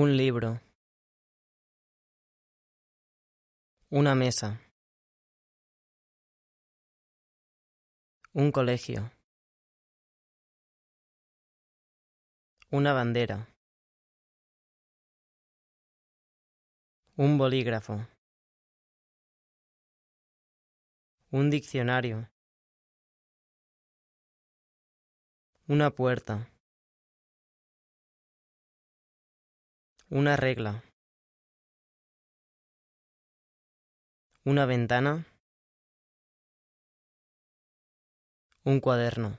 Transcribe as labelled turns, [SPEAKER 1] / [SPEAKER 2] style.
[SPEAKER 1] Un libro. Una mesa. Un colegio. Una bandera. Un bolígrafo. Un diccionario. Una puerta. Una regla. Una ventana. Un cuaderno.